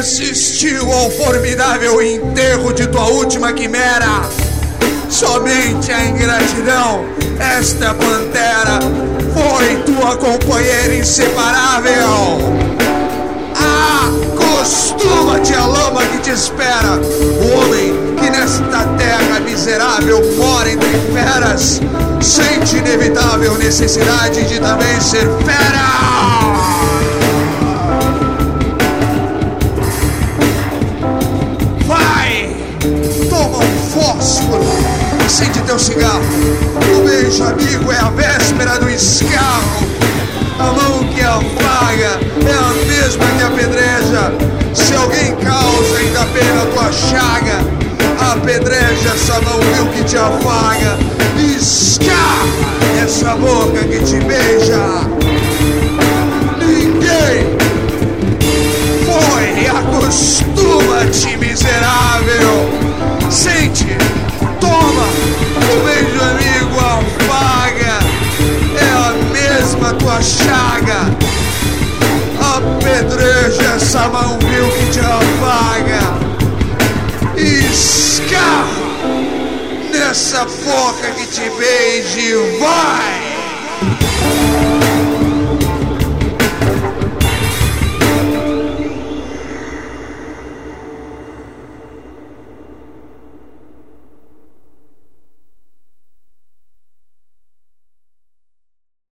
assistiu ao formidável enterro de tua última quimera. Somente a ingratidão, esta pantera, foi tua companheira inseparável. Sente inevitável necessidade de também ser fera. Vai! Toma um fósforo, acende teu cigarro. O beijo amigo é a véspera do escarro. A mão que afaga é a mesma que apedreja. Se alguém causa ainda pena tua chaga, apedreja essa mão vil que te afaga. Acostuma-te, miserável. Sente, toma, o beijo amigo afaga, é a mesma tua chaga. Apedreja essa mão vil que te afaga. Escarra nessa boca que te beije, vai!